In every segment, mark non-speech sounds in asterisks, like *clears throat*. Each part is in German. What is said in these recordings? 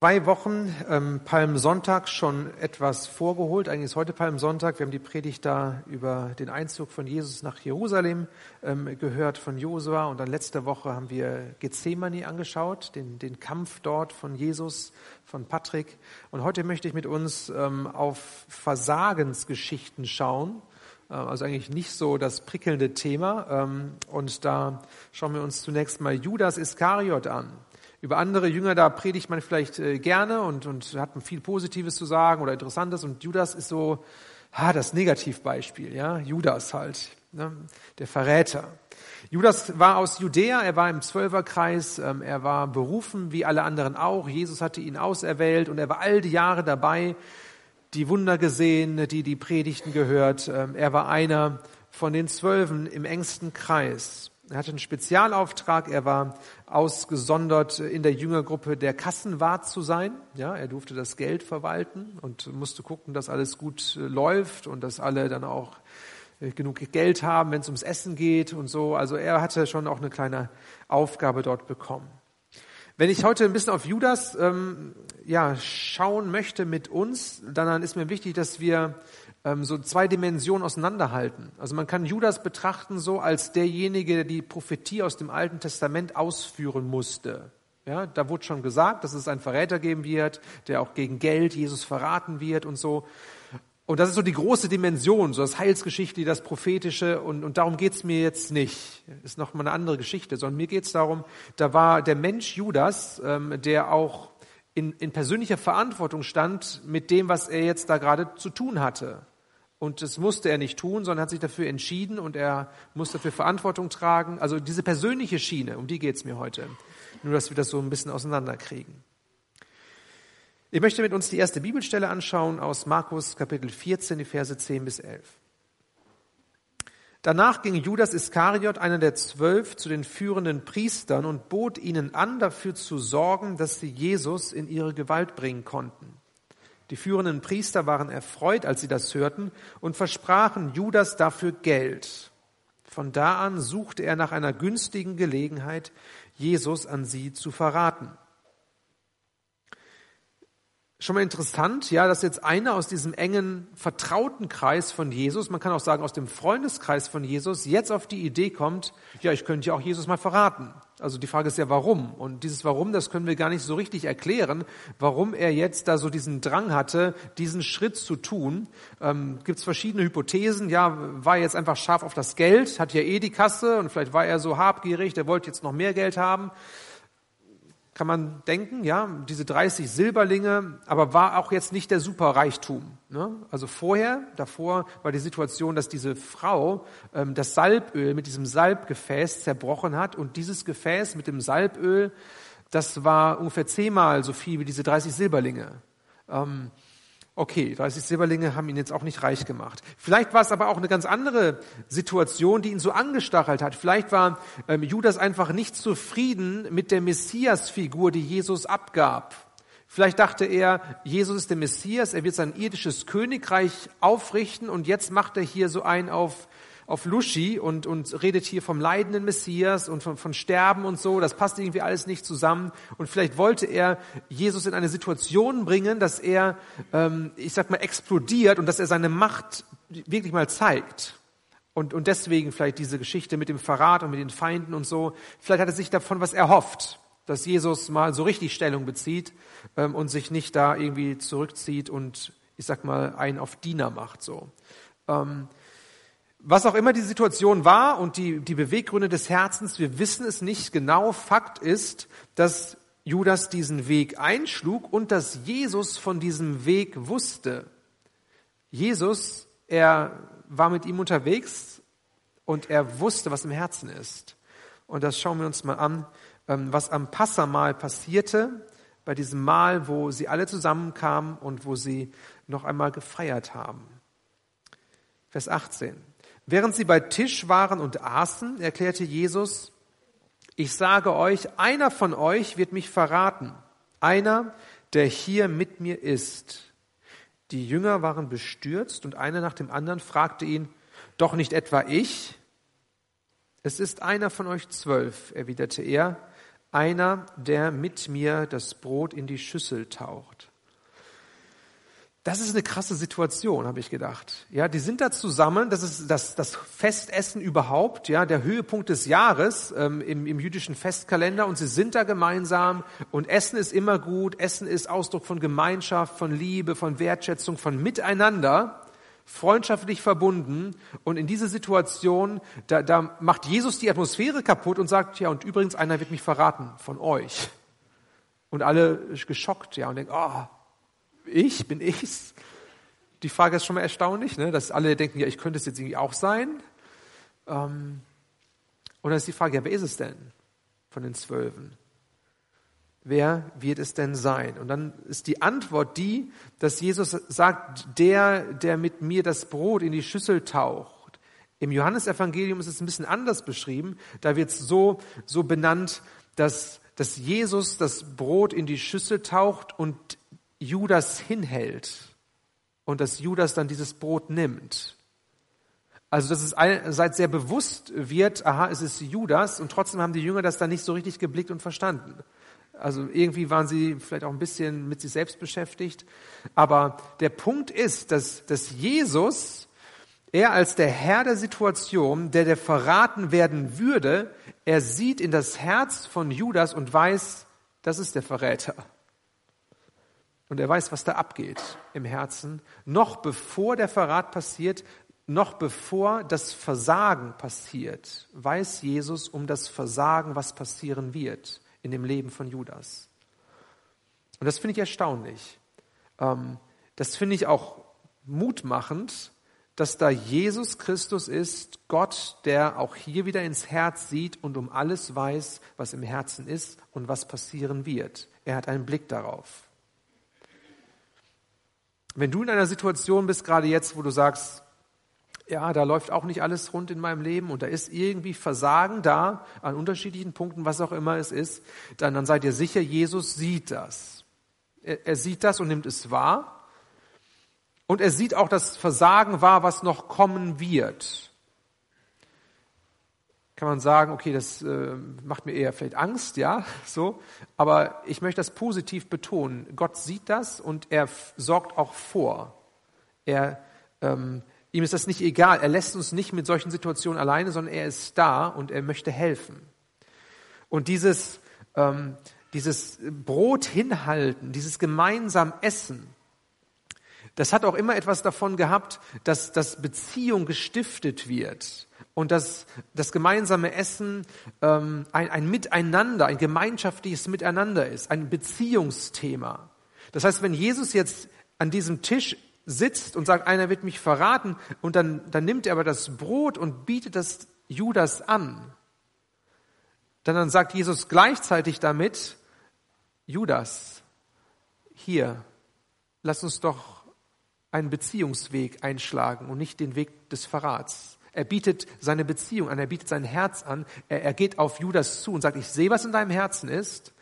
zwei Wochen ähm, Palmsonntag schon etwas vorgeholt. Eigentlich ist heute Palmsonntag. Wir haben die Predigt da über den Einzug von Jesus nach Jerusalem ähm, gehört von Josua. Und dann letzte Woche haben wir Gethsemane angeschaut, den, den Kampf dort von Jesus, von Patrick. Und heute möchte ich mit uns ähm, auf Versagensgeschichten schauen. Äh, also eigentlich nicht so das prickelnde Thema. Ähm, und da schauen wir uns zunächst mal Judas Iskariot an. Über andere Jünger, da predigt man vielleicht äh, gerne und, und hat viel Positives zu sagen oder Interessantes. Und Judas ist so ah, das Negativbeispiel, ja, Judas halt, ne? der Verräter. Judas war aus Judäa, er war im Zwölferkreis, ähm, er war berufen wie alle anderen auch. Jesus hatte ihn auserwählt und er war all die Jahre dabei, die Wunder gesehen, die die Predigten gehört. Ähm, er war einer von den Zwölfen im engsten Kreis. Er hatte einen Spezialauftrag. Er war ausgesondert in der Jüngergruppe der Kassenwart zu sein. Ja, er durfte das Geld verwalten und musste gucken, dass alles gut äh, läuft und dass alle dann auch äh, genug Geld haben, wenn es ums Essen geht und so. Also er hatte schon auch eine kleine Aufgabe dort bekommen. Wenn ich heute ein bisschen auf Judas ähm, ja, schauen möchte mit uns, dann ist mir wichtig, dass wir ähm, so zwei Dimensionen auseinanderhalten. Also man kann Judas betrachten so als derjenige, der die Prophetie aus dem Alten Testament ausführen musste. Ja, da wurde schon gesagt, dass es einen Verräter geben wird, der auch gegen Geld Jesus verraten wird und so. Und das ist so die große Dimension, so das Heilsgeschichte, das Prophetische. Und, und darum geht's mir jetzt nicht. Ist noch mal eine andere Geschichte, sondern mir geht's darum, da war der Mensch Judas, ähm, der auch in, in persönlicher Verantwortung stand mit dem, was er jetzt da gerade zu tun hatte. Und das musste er nicht tun, sondern hat sich dafür entschieden und er muss dafür Verantwortung tragen. Also diese persönliche Schiene, um die geht es mir heute. Nur, dass wir das so ein bisschen auseinanderkriegen. Ich möchte mit uns die erste Bibelstelle anschauen aus Markus Kapitel 14, die Verse 10 bis 11. Danach ging Judas Iskariot, einer der zwölf, zu den führenden Priestern und bot ihnen an, dafür zu sorgen, dass sie Jesus in ihre Gewalt bringen konnten. Die führenden Priester waren erfreut, als sie das hörten, und versprachen Judas dafür Geld. Von da an suchte er nach einer günstigen Gelegenheit, Jesus an sie zu verraten. Schon mal interessant, ja, dass jetzt einer aus diesem engen vertrauten Kreis von Jesus, man kann auch sagen aus dem Freundeskreis von Jesus, jetzt auf die Idee kommt, ja, ich könnte ja auch Jesus mal verraten. Also die Frage ist ja, warum? Und dieses Warum, das können wir gar nicht so richtig erklären, warum er jetzt da so diesen Drang hatte, diesen Schritt zu tun. Ähm, Gibt es verschiedene Hypothesen. Ja, war er jetzt einfach scharf auf das Geld, hat ja eh die Kasse und vielleicht war er so habgierig, der wollte jetzt noch mehr Geld haben kann man denken, ja, diese 30 Silberlinge, aber war auch jetzt nicht der Superreichtum. Ne? Also vorher, davor war die Situation, dass diese Frau ähm, das Salböl mit diesem Salbgefäß zerbrochen hat und dieses Gefäß mit dem Salböl, das war ungefähr zehnmal so viel wie diese 30 Silberlinge. Ähm, Okay, 30 Silberlinge haben ihn jetzt auch nicht reich gemacht. Vielleicht war es aber auch eine ganz andere Situation, die ihn so angestachelt hat. Vielleicht war ähm, Judas einfach nicht zufrieden mit der Messias-Figur, die Jesus abgab. Vielleicht dachte er, Jesus ist der Messias, er wird sein irdisches Königreich aufrichten und jetzt macht er hier so ein auf auf Luschi und, und redet hier vom leidenden Messias und von, von Sterben und so. Das passt irgendwie alles nicht zusammen. Und vielleicht wollte er Jesus in eine Situation bringen, dass er, ähm, ich sag mal, explodiert und dass er seine Macht wirklich mal zeigt. Und, und deswegen vielleicht diese Geschichte mit dem Verrat und mit den Feinden und so. Vielleicht hat er sich davon was erhofft, dass Jesus mal so richtig Stellung bezieht ähm, und sich nicht da irgendwie zurückzieht und ich sag mal einen auf Diener macht so. Ähm, was auch immer die Situation war und die, die Beweggründe des Herzens, wir wissen es nicht genau. Fakt ist, dass Judas diesen Weg einschlug und dass Jesus von diesem Weg wusste. Jesus, er war mit ihm unterwegs und er wusste, was im Herzen ist. Und das schauen wir uns mal an, ähm, was am Passamal passierte, bei diesem Mal, wo sie alle zusammenkamen und wo sie noch einmal gefeiert haben. Vers 18. Während sie bei Tisch waren und aßen, erklärte Jesus, ich sage euch, einer von euch wird mich verraten, einer, der hier mit mir ist. Die Jünger waren bestürzt und einer nach dem anderen fragte ihn, doch nicht etwa ich? Es ist einer von euch zwölf, erwiderte er, einer, der mit mir das Brot in die Schüssel taucht. Das ist eine krasse Situation, habe ich gedacht. Ja, die sind da zusammen. Das ist das, das Festessen überhaupt, ja, der Höhepunkt des Jahres ähm, im, im jüdischen Festkalender. Und sie sind da gemeinsam. Und Essen ist immer gut. Essen ist Ausdruck von Gemeinschaft, von Liebe, von Wertschätzung, von Miteinander, freundschaftlich verbunden. Und in diese Situation, da, da macht Jesus die Atmosphäre kaputt und sagt, ja, und übrigens einer wird mich verraten von euch. Und alle geschockt, ja, und denken, oh, ich, bin ich's? Die Frage ist schon mal erstaunlich, ne? dass alle denken, ja, ich könnte es jetzt irgendwie auch sein. Ähm, und dann ist die Frage, ja, wer ist es denn von den Zwölfen? Wer wird es denn sein? Und dann ist die Antwort die, dass Jesus sagt, der, der mit mir das Brot in die Schüssel taucht. Im Johannesevangelium ist es ein bisschen anders beschrieben. Da wird es so, so benannt, dass, dass Jesus das Brot in die Schüssel taucht und Judas hinhält und dass Judas dann dieses Brot nimmt. Also dass es einerseits sehr bewusst wird, aha, es ist Judas und trotzdem haben die Jünger das dann nicht so richtig geblickt und verstanden. Also irgendwie waren sie vielleicht auch ein bisschen mit sich selbst beschäftigt. Aber der Punkt ist, dass, dass Jesus, er als der Herr der Situation, der der verraten werden würde, er sieht in das Herz von Judas und weiß, das ist der Verräter. Und er weiß, was da abgeht im Herzen. Noch bevor der Verrat passiert, noch bevor das Versagen passiert, weiß Jesus um das Versagen, was passieren wird in dem Leben von Judas. Und das finde ich erstaunlich. Ähm, das finde ich auch mutmachend, dass da Jesus Christus ist, Gott, der auch hier wieder ins Herz sieht und um alles weiß, was im Herzen ist und was passieren wird. Er hat einen Blick darauf. Wenn du in einer Situation bist, gerade jetzt, wo du sagst, ja, da läuft auch nicht alles rund in meinem Leben und da ist irgendwie Versagen da an unterschiedlichen Punkten, was auch immer es ist, dann, dann seid ihr sicher, Jesus sieht das. Er, er sieht das und nimmt es wahr. Und er sieht auch das Versagen wahr, was noch kommen wird kann man sagen, okay, das äh, macht mir eher vielleicht Angst, ja, *laughs* so. Aber ich möchte das positiv betonen. Gott sieht das und er sorgt auch vor. Er, ähm, ihm ist das nicht egal. Er lässt uns nicht mit solchen Situationen alleine, sondern er ist da und er möchte helfen. Und dieses, ähm, dieses Brot hinhalten, dieses gemeinsam Essen, das hat auch immer etwas davon gehabt, dass, dass Beziehung gestiftet wird und dass das gemeinsame Essen ähm, ein, ein Miteinander, ein gemeinschaftliches Miteinander ist, ein Beziehungsthema. Das heißt, wenn Jesus jetzt an diesem Tisch sitzt und sagt, einer wird mich verraten, und dann, dann nimmt er aber das Brot und bietet das Judas an, dann, dann sagt Jesus gleichzeitig damit, Judas, hier, lass uns doch einen Beziehungsweg einschlagen und nicht den Weg des Verrats. Er bietet seine Beziehung an, er bietet sein Herz an, er, er geht auf Judas zu und sagt, ich sehe, was in deinem Herzen ist,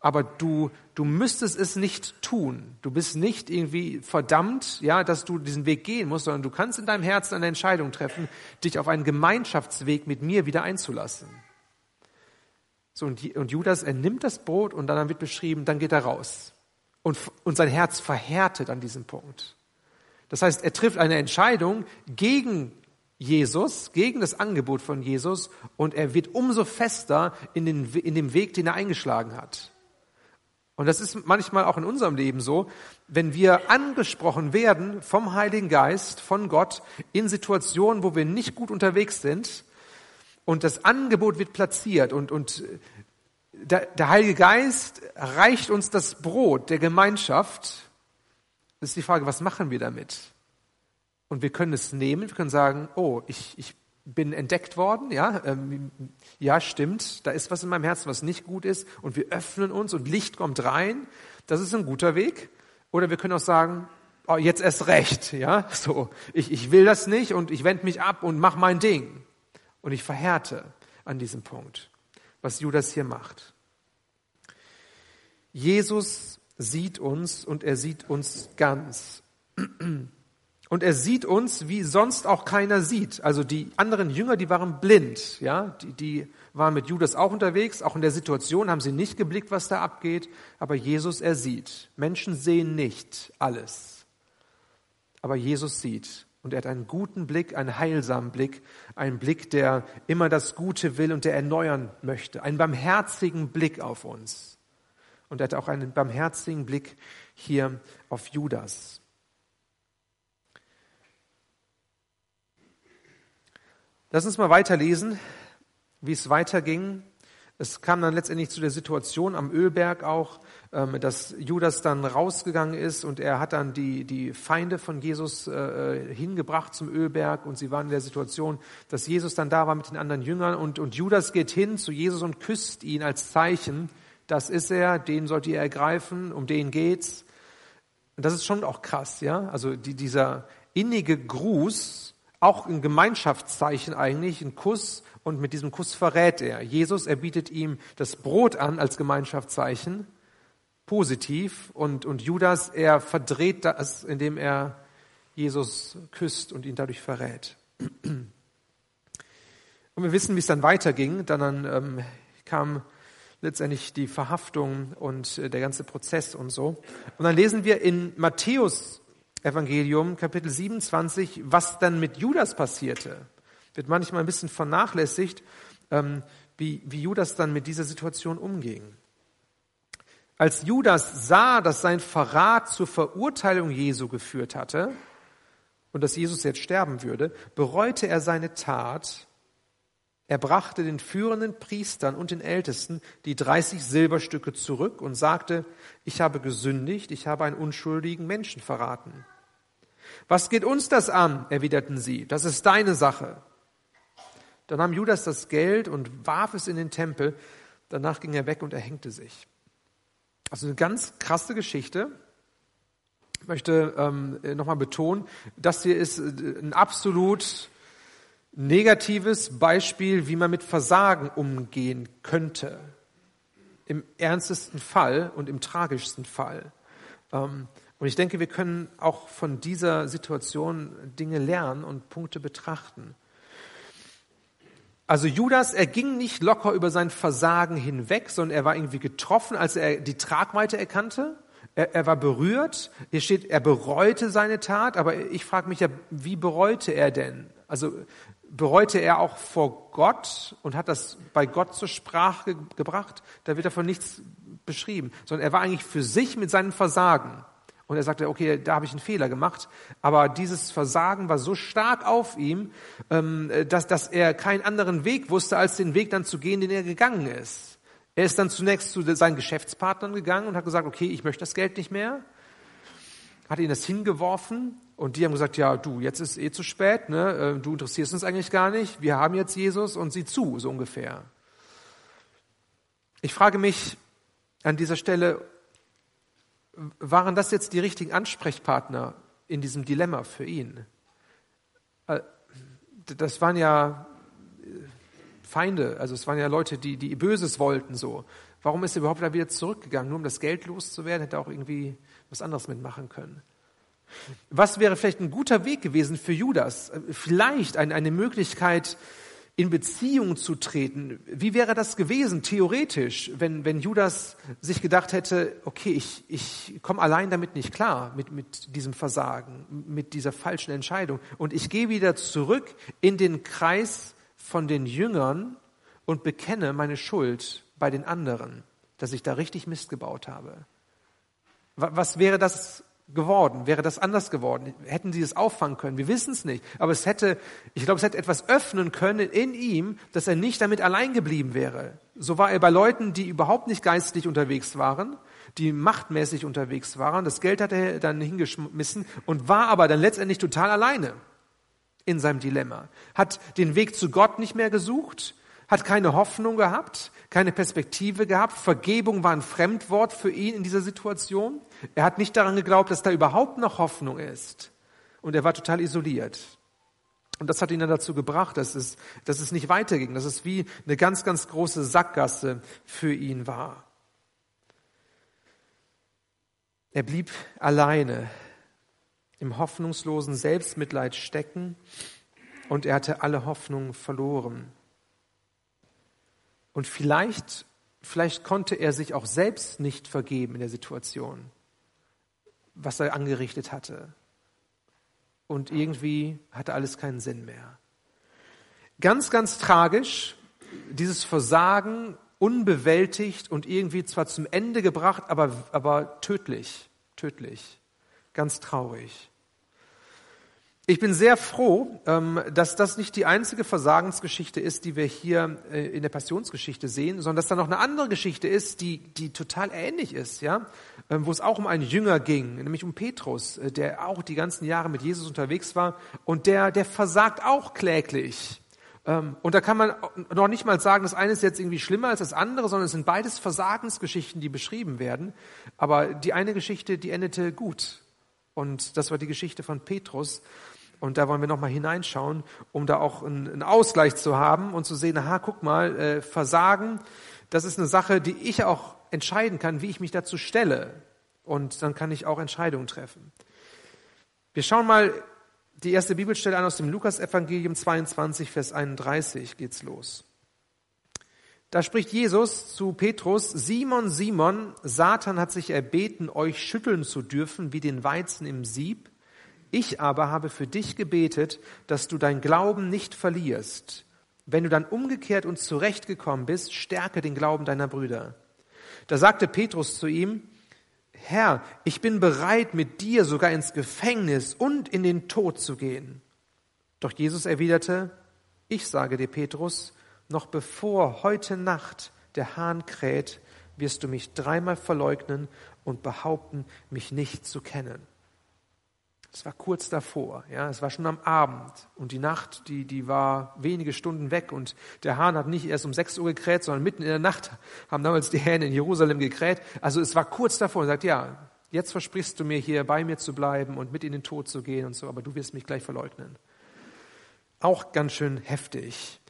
aber du, du müsstest es nicht tun. Du bist nicht irgendwie verdammt, ja, dass du diesen Weg gehen musst, sondern du kannst in deinem Herzen eine Entscheidung treffen, dich auf einen Gemeinschaftsweg mit mir wieder einzulassen. So, und, und Judas, er nimmt das Brot und dann wird beschrieben, dann geht er raus. Und, und sein Herz verhärtet an diesem Punkt. Das heißt, er trifft eine Entscheidung gegen Jesus, gegen das Angebot von Jesus und er wird umso fester in, den, in dem Weg, den er eingeschlagen hat. Und das ist manchmal auch in unserem Leben so, wenn wir angesprochen werden vom Heiligen Geist, von Gott, in Situationen, wo wir nicht gut unterwegs sind und das Angebot wird platziert und, und der, der Heilige Geist reicht uns das Brot der Gemeinschaft, ist die Frage, was machen wir damit? Und wir können es nehmen, wir können sagen, oh, ich, ich bin entdeckt worden, ja, ähm, ja, stimmt, da ist was in meinem Herzen, was nicht gut ist, und wir öffnen uns und Licht kommt rein. Das ist ein guter Weg. Oder wir können auch sagen, oh, jetzt erst recht, ja, *laughs* so, ich, ich will das nicht und ich wende mich ab und mach mein Ding. Und ich verhärte an diesem Punkt, was Judas hier macht. Jesus sieht uns und er sieht uns ganz. *clears throat* Und er sieht uns, wie sonst auch keiner sieht. Also die anderen Jünger, die waren blind, ja, die, die waren mit Judas auch unterwegs. Auch in der Situation haben sie nicht geblickt, was da abgeht. Aber Jesus, er sieht. Menschen sehen nicht alles. Aber Jesus sieht. Und er hat einen guten Blick, einen heilsamen Blick, einen Blick, der immer das Gute will und der erneuern möchte. Einen barmherzigen Blick auf uns. Und er hat auch einen barmherzigen Blick hier auf Judas. Lass uns mal weiterlesen, wie es weiterging. Es kam dann letztendlich zu der Situation am Ölberg auch, ähm, dass Judas dann rausgegangen ist und er hat dann die, die Feinde von Jesus äh, hingebracht zum Ölberg und sie waren in der Situation, dass Jesus dann da war mit den anderen Jüngern und, und Judas geht hin zu Jesus und küsst ihn als Zeichen. Das ist er, den sollt ihr ergreifen, um den geht's. Und das ist schon auch krass, ja. Also die, dieser innige Gruß, auch ein Gemeinschaftszeichen eigentlich, ein Kuss und mit diesem Kuss verrät er. Jesus, er bietet ihm das Brot an als Gemeinschaftszeichen, positiv und, und Judas, er verdreht das, indem er Jesus küsst und ihn dadurch verrät. Und wir wissen, wie es dann weiterging. Dann ähm, kam letztendlich die Verhaftung und äh, der ganze Prozess und so. Und dann lesen wir in Matthäus Evangelium, Kapitel 27, was dann mit Judas passierte. Wird manchmal ein bisschen vernachlässigt, ähm, wie, wie Judas dann mit dieser Situation umging. Als Judas sah, dass sein Verrat zur Verurteilung Jesu geführt hatte und dass Jesus jetzt sterben würde, bereute er seine Tat. Er brachte den führenden Priestern und den Ältesten die 30 Silberstücke zurück und sagte, ich habe gesündigt, ich habe einen unschuldigen Menschen verraten. Was geht uns das an? erwiderten sie. Das ist deine Sache. Dann nahm Judas das Geld und warf es in den Tempel. Danach ging er weg und erhängte sich. Also eine ganz krasse Geschichte. Ich möchte ähm, nochmal betonen, das hier ist äh, ein absolut negatives Beispiel, wie man mit Versagen umgehen könnte. Im ernstesten Fall und im tragischsten Fall. Ähm, und ich denke, wir können auch von dieser Situation Dinge lernen und Punkte betrachten. Also Judas, er ging nicht locker über sein Versagen hinweg, sondern er war irgendwie getroffen, als er die Tragweite erkannte. Er, er war berührt. Hier steht, er bereute seine Tat, aber ich frage mich ja, wie bereute er denn? Also bereute er auch vor Gott und hat das bei Gott zur Sprache ge gebracht? Da wird davon nichts beschrieben, sondern er war eigentlich für sich mit seinem Versagen. Und er sagte, okay, da habe ich einen Fehler gemacht. Aber dieses Versagen war so stark auf ihm, ähm, dass, dass er keinen anderen Weg wusste, als den Weg dann zu gehen, den er gegangen ist. Er ist dann zunächst zu seinen Geschäftspartnern gegangen und hat gesagt, okay, ich möchte das Geld nicht mehr. Hat ihnen das hingeworfen und die haben gesagt, ja, du, jetzt ist eh zu spät, ne? Äh, du interessierst uns eigentlich gar nicht. Wir haben jetzt Jesus und sieh zu, so ungefähr. Ich frage mich an dieser Stelle, waren das jetzt die richtigen Ansprechpartner in diesem Dilemma für ihn? Äh, das waren ja Feinde, also es waren ja Leute, die, die Böses wollten so. Warum ist er überhaupt da wieder zurückgegangen? Nur um das Geld loszuwerden, hätte er auch irgendwie was anderes mitmachen können. Was wäre vielleicht ein guter Weg gewesen für Judas? Äh, vielleicht eine, eine Möglichkeit, in Beziehung zu treten. Wie wäre das gewesen, theoretisch, wenn, wenn Judas sich gedacht hätte, okay, ich, ich komme allein damit nicht klar, mit, mit diesem Versagen, mit dieser falschen Entscheidung. Und ich gehe wieder zurück in den Kreis von den Jüngern und bekenne meine Schuld bei den anderen, dass ich da richtig Mist gebaut habe. Was wäre das geworden? Wäre das anders geworden? Hätten sie es auffangen können? Wir wissen es nicht. Aber es hätte, ich glaube, es hätte etwas öffnen können in ihm, dass er nicht damit allein geblieben wäre. So war er bei Leuten, die überhaupt nicht geistlich unterwegs waren, die machtmäßig unterwegs waren. Das Geld hat er dann hingeschmissen und war aber dann letztendlich total alleine in seinem Dilemma. Hat den Weg zu Gott nicht mehr gesucht, hat keine Hoffnung gehabt, keine Perspektive gehabt. Vergebung war ein Fremdwort für ihn in dieser Situation. Er hat nicht daran geglaubt, dass da überhaupt noch Hoffnung ist. Und er war total isoliert. Und das hat ihn dann dazu gebracht, dass es, dass es nicht weiterging, dass es wie eine ganz, ganz große Sackgasse für ihn war. Er blieb alleine. Im hoffnungslosen Selbstmitleid stecken und er hatte alle Hoffnung verloren. Und vielleicht, vielleicht konnte er sich auch selbst nicht vergeben in der Situation, was er angerichtet hatte. Und irgendwie hatte alles keinen Sinn mehr. Ganz, ganz tragisch, dieses Versagen unbewältigt und irgendwie zwar zum Ende gebracht, aber, aber tödlich, tödlich, ganz traurig. Ich bin sehr froh, ähm, dass das nicht die einzige Versagensgeschichte ist, die wir hier äh, in der Passionsgeschichte sehen, sondern dass da noch eine andere Geschichte ist, die, die total ähnlich ist, ja, ähm, wo es auch um einen Jünger ging, nämlich um Petrus, äh, der auch die ganzen Jahre mit Jesus unterwegs war und der, der versagt auch kläglich. Ähm, und da kann man noch nicht mal sagen, das eine ist jetzt irgendwie schlimmer als das andere, sondern es sind beides Versagensgeschichten, die beschrieben werden. Aber die eine Geschichte, die endete gut. Und das war die Geschichte von Petrus. Und da wollen wir nochmal hineinschauen, um da auch einen, Ausgleich zu haben und zu sehen, aha, guck mal, äh, Versagen, das ist eine Sache, die ich auch entscheiden kann, wie ich mich dazu stelle. Und dann kann ich auch Entscheidungen treffen. Wir schauen mal die erste Bibelstelle an aus dem Lukas-Evangelium 22, Vers 31 geht's los. Da spricht Jesus zu Petrus, Simon, Simon, Satan hat sich erbeten, euch schütteln zu dürfen wie den Weizen im Sieb. Ich aber habe für dich gebetet, dass du dein Glauben nicht verlierst. Wenn du dann umgekehrt und zurechtgekommen bist, stärke den Glauben deiner Brüder. Da sagte Petrus zu ihm, Herr, ich bin bereit, mit dir sogar ins Gefängnis und in den Tod zu gehen. Doch Jesus erwiderte, ich sage dir, Petrus, noch bevor heute Nacht der Hahn kräht, wirst du mich dreimal verleugnen und behaupten, mich nicht zu kennen. Es war kurz davor, ja, es war schon am Abend und die Nacht, die, die war wenige Stunden weg und der Hahn hat nicht erst um 6 Uhr gekräht, sondern mitten in der Nacht haben damals die Hähne in Jerusalem gekräht. Also es war kurz davor und sagt, ja, jetzt versprichst du mir hier bei mir zu bleiben und mit in den Tod zu gehen und so, aber du wirst mich gleich verleugnen. Auch ganz schön heftig.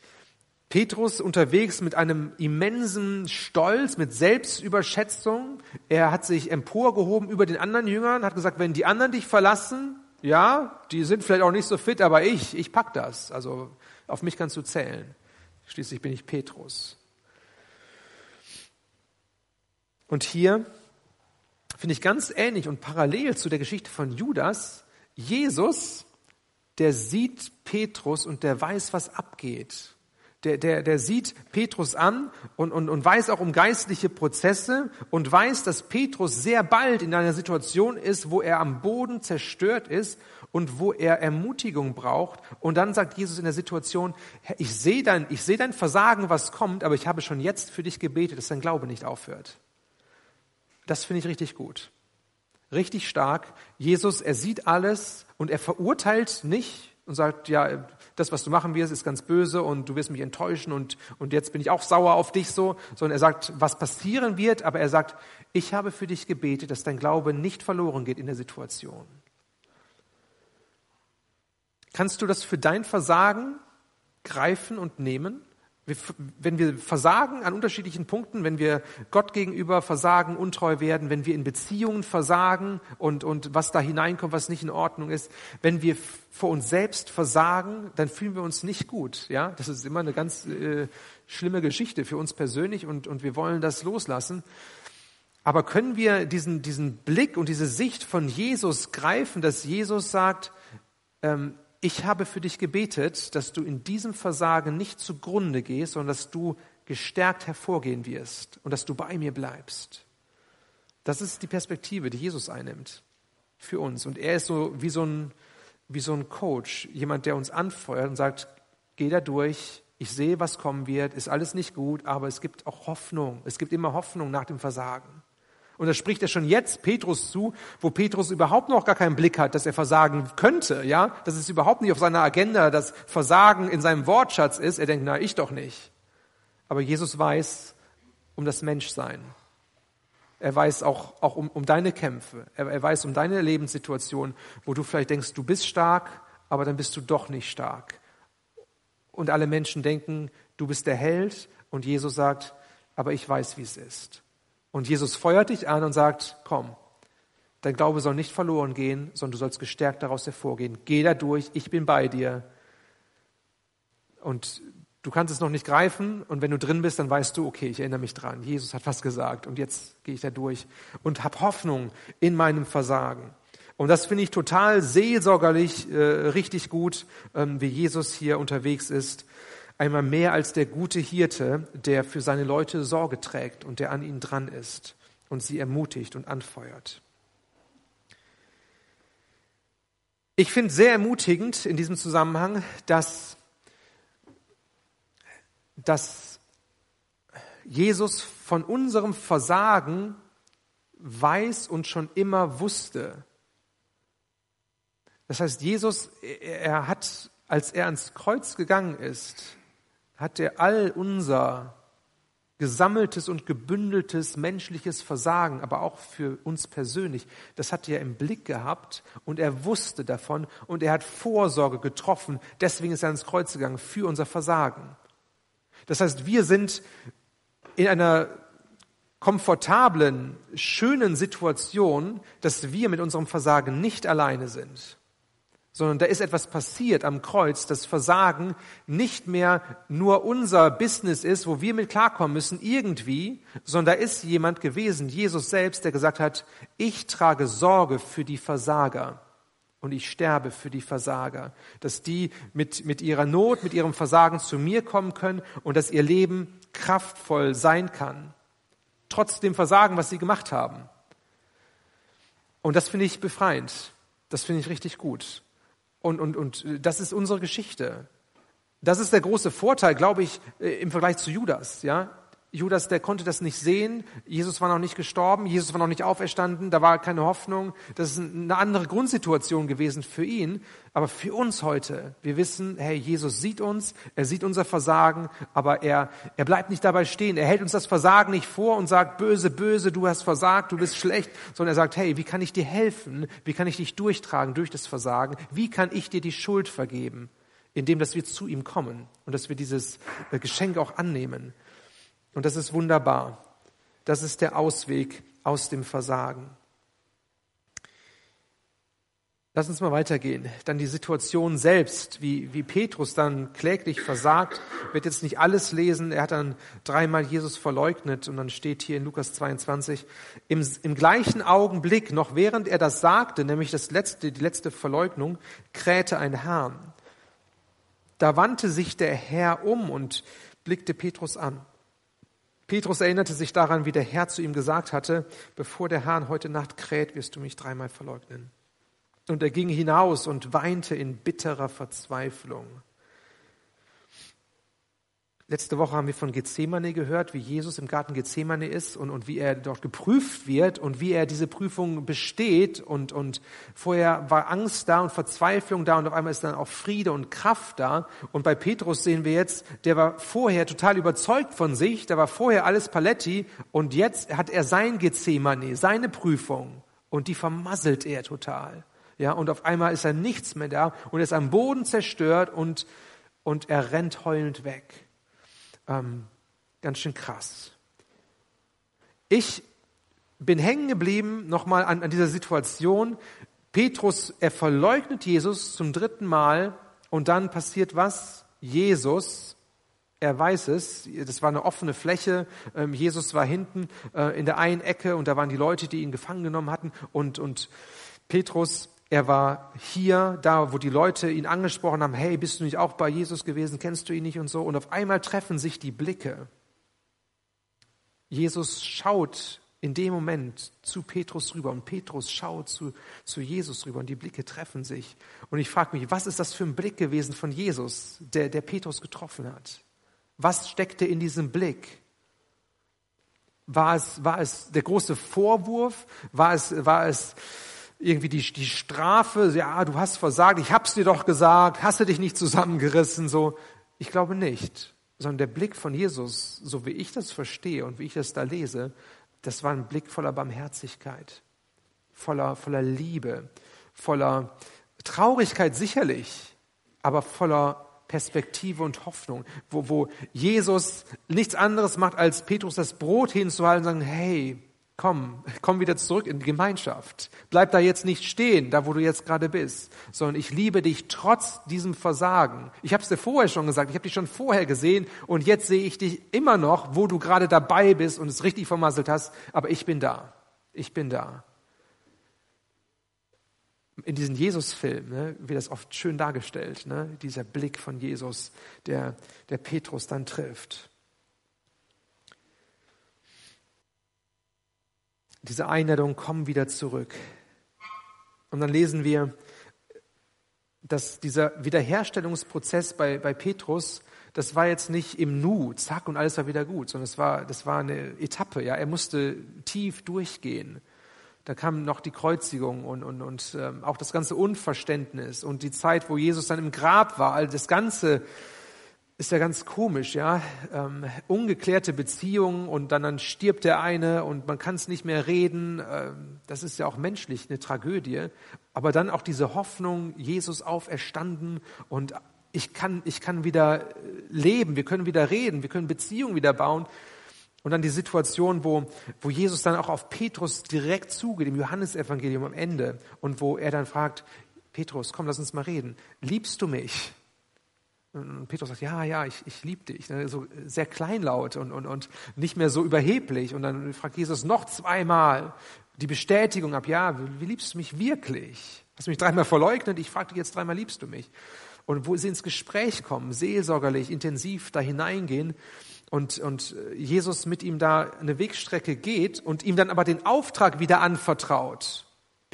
Petrus unterwegs mit einem immensen Stolz, mit Selbstüberschätzung. Er hat sich emporgehoben über den anderen Jüngern, hat gesagt, wenn die anderen dich verlassen, ja, die sind vielleicht auch nicht so fit, aber ich, ich pack das. Also auf mich kannst du zählen. Schließlich bin ich Petrus. Und hier finde ich ganz ähnlich und parallel zu der Geschichte von Judas, Jesus, der sieht Petrus und der weiß, was abgeht der, der, der sieht Petrus an und, und, und weiß auch um geistliche Prozesse und weiß, dass Petrus sehr bald in einer Situation ist, wo er am Boden zerstört ist und wo er Ermutigung braucht. Und dann sagt Jesus in der Situation, ich sehe dein, ich dein Versagen, was kommt, aber ich habe schon jetzt für dich gebetet, dass dein Glaube nicht aufhört. Das finde ich richtig gut. Richtig stark. Jesus, er sieht alles und er verurteilt nicht und sagt, ja, das, was du machen wirst, ist ganz böse und du wirst mich enttäuschen und, und jetzt bin ich auch sauer auf dich so, sondern er sagt, was passieren wird, aber er sagt, ich habe für dich gebetet, dass dein Glaube nicht verloren geht in der Situation. Kannst du das für dein Versagen greifen und nehmen? Wenn wir versagen an unterschiedlichen Punkten, wenn wir Gott gegenüber versagen, untreu werden, wenn wir in Beziehungen versagen und, und was da hineinkommt, was nicht in Ordnung ist, wenn wir vor uns selbst versagen, dann fühlen wir uns nicht gut. Ja, das ist immer eine ganz äh, schlimme Geschichte für uns persönlich und, und wir wollen das loslassen. Aber können wir diesen, diesen Blick und diese Sicht von Jesus greifen, dass Jesus sagt, ähm, ich habe für dich gebetet, dass du in diesem Versagen nicht zugrunde gehst, sondern dass du gestärkt hervorgehen wirst und dass du bei mir bleibst. Das ist die Perspektive, die Jesus einnimmt für uns. Und er ist so wie so ein, wie so ein Coach, jemand, der uns anfeuert und sagt, geh da durch, ich sehe, was kommen wird, ist alles nicht gut, aber es gibt auch Hoffnung. Es gibt immer Hoffnung nach dem Versagen. Und das spricht er schon jetzt Petrus zu, wo Petrus überhaupt noch gar keinen Blick hat, dass er versagen könnte, ja? Dass es überhaupt nicht auf seiner Agenda, das Versagen in seinem Wortschatz ist. Er denkt, na, ich doch nicht. Aber Jesus weiß um das Menschsein. Er weiß auch, auch um, um deine Kämpfe. Er, er weiß um deine Lebenssituation, wo du vielleicht denkst, du bist stark, aber dann bist du doch nicht stark. Und alle Menschen denken, du bist der Held und Jesus sagt, aber ich weiß, wie es ist. Und Jesus feuert dich an und sagt, komm, Dein Glaube soll nicht verloren gehen, sondern du sollst gestärkt daraus hervorgehen. Geh da durch, ich bin bei dir. Und du kannst es noch nicht greifen und wenn du drin bist, dann weißt du, okay, ich erinnere mich dran. Jesus hat was gesagt und jetzt gehe ich da durch und habe Hoffnung in meinem Versagen. Und das finde ich total seelsorgerlich äh, richtig gut, ähm, wie Jesus hier unterwegs ist. Einmal mehr als der gute Hirte, der für seine Leute Sorge trägt und der an ihnen dran ist und sie ermutigt und anfeuert. Ich finde sehr ermutigend in diesem Zusammenhang, dass dass Jesus von unserem Versagen weiß und schon immer wusste. Das heißt, Jesus, er hat, als er ans Kreuz gegangen ist, hat er all unser gesammeltes und gebündeltes menschliches Versagen, aber auch für uns persönlich, das hat er im Blick gehabt und er wusste davon und er hat Vorsorge getroffen. Deswegen ist er ans Kreuz gegangen für unser Versagen. Das heißt, wir sind in einer komfortablen, schönen Situation, dass wir mit unserem Versagen nicht alleine sind, sondern da ist etwas passiert am Kreuz, dass Versagen nicht mehr nur unser Business ist, wo wir mit klarkommen müssen irgendwie, sondern da ist jemand gewesen, Jesus selbst, der gesagt hat, ich trage Sorge für die Versager und ich sterbe für die Versager, dass die mit, mit ihrer Not, mit ihrem Versagen zu mir kommen können und dass ihr Leben kraftvoll sein kann, trotz dem Versagen, was sie gemacht haben. Und das finde ich befreiend. Das finde ich richtig gut. Und, und, und das ist unsere Geschichte. Das ist der große Vorteil, glaube ich, äh, im Vergleich zu Judas. Ja, Judas, der konnte das nicht sehen. Jesus war noch nicht gestorben, Jesus war noch nicht auferstanden, da war keine Hoffnung. Das ist eine andere Grundsituation gewesen für ihn. Aber für uns heute, wir wissen, hey, Jesus sieht uns, er sieht unser Versagen, aber er, er bleibt nicht dabei stehen. Er hält uns das Versagen nicht vor und sagt, böse, böse, du hast versagt, du bist schlecht, sondern er sagt, hey, wie kann ich dir helfen? Wie kann ich dich durchtragen durch das Versagen? Wie kann ich dir die Schuld vergeben? Indem, dass wir zu ihm kommen und dass wir dieses äh, Geschenk auch annehmen. Und das ist wunderbar. Das ist der Ausweg aus dem Versagen. Lass uns mal weitergehen. Dann die Situation selbst, wie, wie Petrus dann kläglich versagt. Werde jetzt nicht alles lesen. Er hat dann dreimal Jesus verleugnet und dann steht hier in Lukas 22, im, im gleichen Augenblick, noch während er das sagte, nämlich das letzte, die letzte Verleugnung, krähte ein Hahn. Da wandte sich der Herr um und blickte Petrus an. Petrus erinnerte sich daran, wie der Herr zu ihm gesagt hatte, bevor der Hahn heute Nacht kräht, wirst du mich dreimal verleugnen. Und er ging hinaus und weinte in bitterer Verzweiflung. Letzte Woche haben wir von Gethsemane gehört, wie Jesus im Garten Gethsemane ist und, und wie er dort geprüft wird und wie er diese Prüfung besteht. Und, und vorher war Angst da und Verzweiflung da und auf einmal ist dann auch Friede und Kraft da. Und bei Petrus sehen wir jetzt, der war vorher total überzeugt von sich, da war vorher alles Paletti und jetzt hat er sein Gethsemane, seine Prüfung und die vermasselt er total. Ja, und auf einmal ist er nichts mehr da und er ist am Boden zerstört und, und er rennt heulend weg. Ähm, ganz schön krass. Ich bin hängen geblieben nochmal an, an dieser Situation. Petrus, er verleugnet Jesus zum dritten Mal und dann passiert was? Jesus, er weiß es, das war eine offene Fläche, ähm, Jesus war hinten äh, in der einen Ecke und da waren die Leute, die ihn gefangen genommen hatten und, und Petrus, er war hier, da, wo die Leute ihn angesprochen haben, hey, bist du nicht auch bei Jesus gewesen, kennst du ihn nicht und so. Und auf einmal treffen sich die Blicke. Jesus schaut in dem Moment zu Petrus rüber und Petrus schaut zu, zu Jesus rüber und die Blicke treffen sich. Und ich frage mich, was ist das für ein Blick gewesen von Jesus, der, der Petrus getroffen hat? Was steckte in diesem Blick? War es, war es der große Vorwurf? War es, war es irgendwie die, die Strafe, ja, du hast versagt, ich hab's dir doch gesagt, hast du dich nicht zusammengerissen, so. Ich glaube nicht, sondern der Blick von Jesus, so wie ich das verstehe und wie ich das da lese, das war ein Blick voller Barmherzigkeit, voller, voller Liebe, voller Traurigkeit sicherlich, aber voller Perspektive und Hoffnung, wo, wo Jesus nichts anderes macht, als Petrus das Brot hinzuhalten und sagen, hey, Komm, komm wieder zurück in die Gemeinschaft. Bleib da jetzt nicht stehen, da wo du jetzt gerade bist, sondern ich liebe dich trotz diesem Versagen. Ich habe es dir vorher schon gesagt, ich habe dich schon vorher gesehen und jetzt sehe ich dich immer noch, wo du gerade dabei bist und es richtig vermasselt hast, aber ich bin da. Ich bin da. In diesem Jesus-Film ne, wird das oft schön dargestellt, ne, dieser Blick von Jesus, der, der Petrus dann trifft. Diese Einladung, komm wieder zurück. Und dann lesen wir, dass dieser Wiederherstellungsprozess bei, bei Petrus, das war jetzt nicht im Nu, zack und alles war wieder gut, sondern es war, das war eine Etappe. Ja, er musste tief durchgehen. Da kam noch die Kreuzigung und, und, und ähm, auch das ganze Unverständnis und die Zeit, wo Jesus dann im Grab war, all das ganze ist ja ganz komisch, ja. Ähm, ungeklärte Beziehungen und dann, dann stirbt der eine und man kann es nicht mehr reden. Ähm, das ist ja auch menschlich eine Tragödie. Aber dann auch diese Hoffnung, Jesus auferstanden und ich kann, ich kann wieder leben, wir können wieder reden, wir können Beziehungen wieder bauen. Und dann die Situation, wo, wo Jesus dann auch auf Petrus direkt zugeht, im Johannesevangelium am Ende, und wo er dann fragt, Petrus, komm, lass uns mal reden. Liebst du mich? Und Petrus sagt, ja, ja, ich, ich liebe dich. Ne? So sehr kleinlaut und, und, und nicht mehr so überheblich. Und dann fragt Jesus noch zweimal die Bestätigung ab, ja, wie, liebst du mich wirklich? Hast du mich dreimal verleugnet? Ich frage dich jetzt dreimal, liebst du mich? Und wo sie ins Gespräch kommen, seelsorgerlich, intensiv da hineingehen und, und Jesus mit ihm da eine Wegstrecke geht und ihm dann aber den Auftrag wieder anvertraut.